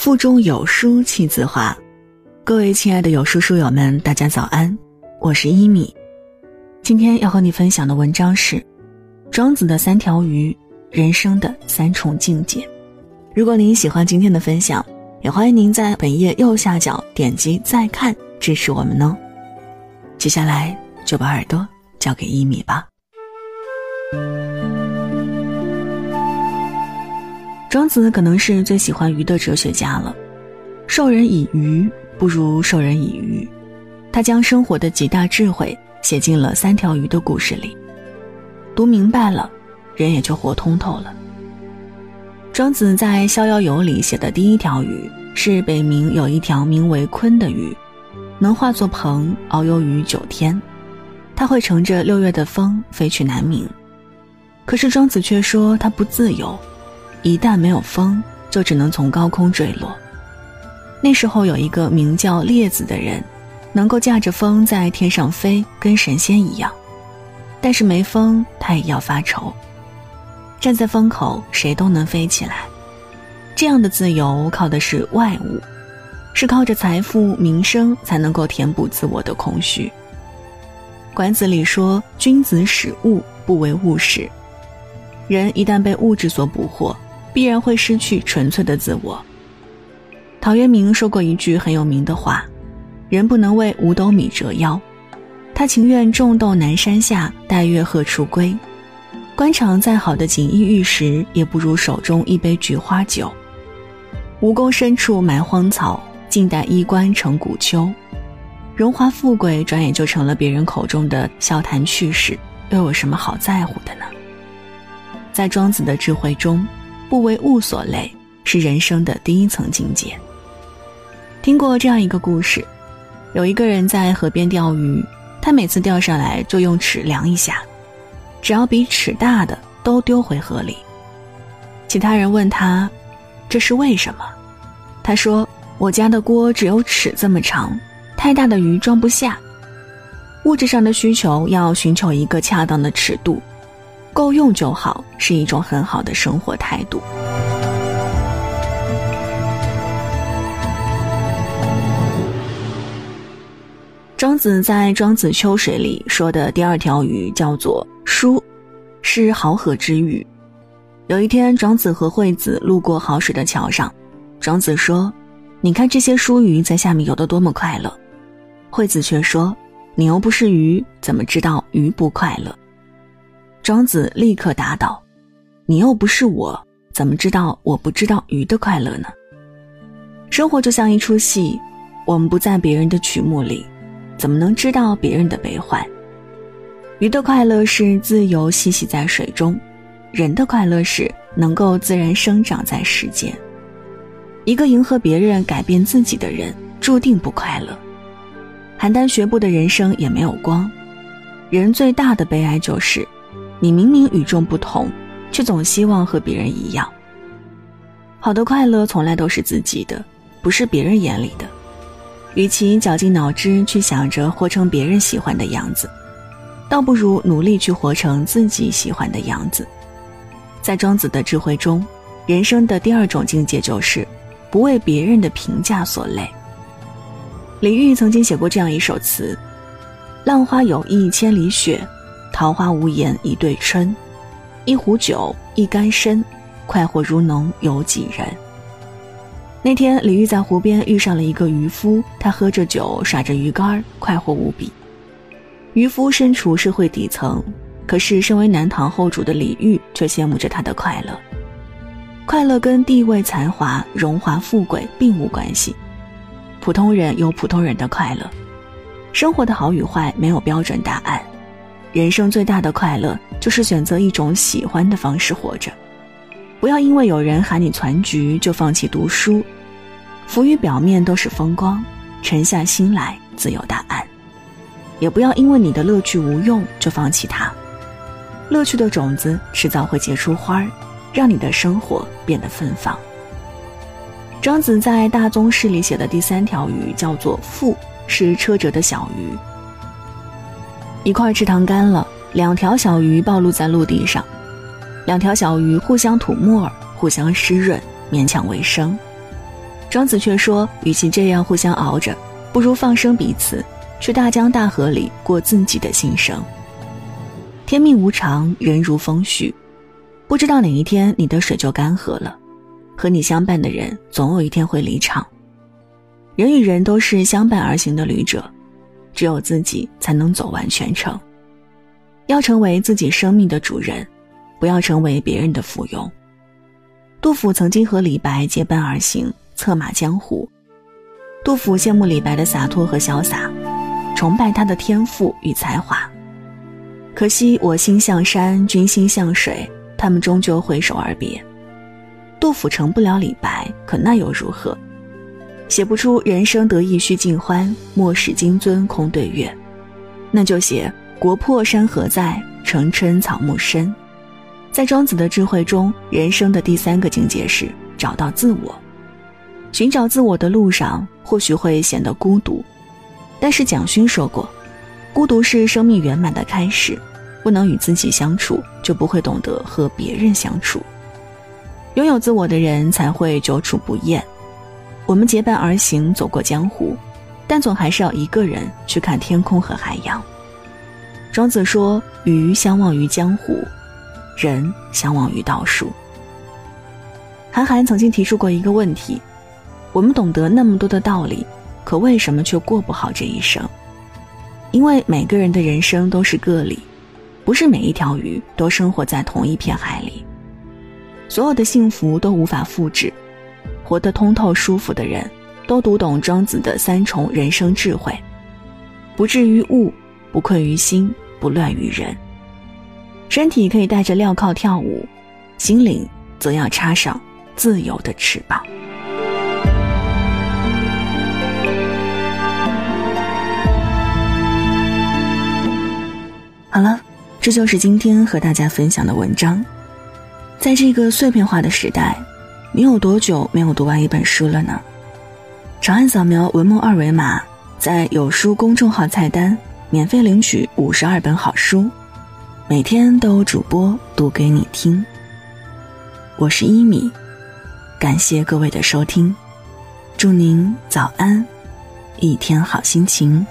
腹中有书气自华。各位亲爱的有书书友们，大家早安，我是一米。今天要和你分享的文章是庄子的三条鱼，人生的三重境界。如果您喜欢今天的分享，也欢迎您在本页右下角点击再看支持我们哦。接下来就把耳朵交给一米吧。庄子可能是最喜欢鱼的哲学家了，授人以鱼不如授人以渔，他将生活的几大智慧写进了三条鱼的故事里，读明白了，人也就活通透了。庄子在《逍遥游》里写的第一条鱼是北冥有一条名为鲲的鱼，能化作鹏遨游于九天，它会乘着六月的风飞去南冥，可是庄子却说它不自由。一旦没有风，就只能从高空坠落。那时候有一个名叫列子的人，能够驾着风在天上飞，跟神仙一样。但是没风，他也要发愁。站在风口，谁都能飞起来。这样的自由靠的是外物，是靠着财富、名声才能够填补自我的空虚。管子里说：“君子使物，不为物使。”人一旦被物质所捕获。必然会失去纯粹的自我。陶渊明说过一句很有名的话：“人不能为五斗米折腰。”他情愿种豆南山下，待月荷锄归。官场再好的锦衣玉食，也不如手中一杯菊花酒。蜈蚣深处埋荒草，静待衣冠成古丘。荣华富贵转眼就成了别人口中的笑谈趣事，又有什么好在乎的呢？在庄子的智慧中。不为物所累，是人生的第一层境界。听过这样一个故事：有一个人在河边钓鱼，他每次钓上来就用尺量一下，只要比尺大的都丢回河里。其他人问他：“这是为什么？”他说：“我家的锅只有尺这么长，太大的鱼装不下。物质上的需求要寻求一个恰当的尺度。”够用就好，是一种很好的生活态度。庄子在《庄子秋水》里说的第二条鱼叫做“舒”，是濠河之鱼。有一天，庄子和惠子路过濠水的桥上，庄子说：“你看这些舒鱼在下面游得多么快乐。”惠子却说：“你又不是鱼，怎么知道鱼不快乐？”庄子立刻答道：“你又不是我，怎么知道我不知道鱼的快乐呢？生活就像一出戏，我们不在别人的曲目里，怎么能知道别人的悲欢？鱼的快乐是自由嬉戏在水中，人的快乐是能够自然生长在世间。一个迎合别人、改变自己的人，注定不快乐。邯郸学步的人生也没有光。人最大的悲哀就是。”你明明与众不同，却总希望和别人一样。好的快乐从来都是自己的，不是别人眼里的。与其绞尽脑汁去想着活成别人喜欢的样子，倒不如努力去活成自己喜欢的样子。在庄子的智慧中，人生的第二种境界就是不为别人的评价所累。李煜曾经写过这样一首词：“浪花有意千里雪。”桃花无言一对春，一壶酒，一竿身，快活如浓有几人？那天，李煜在湖边遇上了一个渔夫，他喝着酒，耍着鱼竿，快活无比。渔夫身处社会底层，可是身为南唐后主的李煜却羡慕着他的快乐。快乐跟地位、才华、荣华富贵并无关系，普通人有普通人的快乐，生活的好与坏没有标准答案。人生最大的快乐，就是选择一种喜欢的方式活着，不要因为有人喊你攒局就放弃读书。浮于表面都是风光，沉下心来自有答案。也不要因为你的乐趣无用就放弃它，乐趣的种子迟早会结出花儿，让你的生活变得芬芳。庄子在《大宗师》里写的第三条鱼叫做“腹”，是车辙的小鱼。一块池塘干了，两条小鱼暴露在陆地上，两条小鱼互相吐沫儿，互相湿润，勉强为生。庄子却说，与其这样互相熬着，不如放生彼此，去大江大河里过自己的心声。天命无常，人如风絮，不知道哪一天你的水就干涸了，和你相伴的人总有一天会离场。人与人都是相伴而行的旅者，只有自己才能走完全程。要成为自己生命的主人，不要成为别人的附庸。杜甫曾经和李白结伴而行，策马江湖。杜甫羡慕李白的洒脱和潇洒，崇拜他的天赋与才华。可惜我心向山，君心向水，他们终究挥手而别。杜甫成不了李白，可那又如何？写不出人生得意须尽欢，莫使金樽空对月，那就写。国破山河在，城春草木深。在庄子的智慧中，人生的第三个境界是找到自我。寻找自我的路上，或许会显得孤独，但是蒋勋说过，孤独是生命圆满的开始。不能与自己相处，就不会懂得和别人相处。拥有自我的人才会久处不厌。我们结伴而行，走过江湖，但总还是要一个人去看天空和海洋。庄子说：“鱼相忘于江湖，人相忘于道术。”韩寒曾经提出过一个问题：我们懂得那么多的道理，可为什么却过不好这一生？因为每个人的人生都是个例，不是每一条鱼都生活在同一片海里。所有的幸福都无法复制，活得通透舒服的人，都读懂庄子的三重人生智慧：不至于物。不困于心，不乱于人。身体可以带着镣铐跳舞，心灵则要插上自由的翅膀。好了，这就是今天和大家分享的文章。在这个碎片化的时代，你有多久没有读完一本书了呢？长按扫描文末二维码，在有书公众号菜单。免费领取五十二本好书，每天都有主播读给你听。我是一米，感谢各位的收听，祝您早安，一天好心情。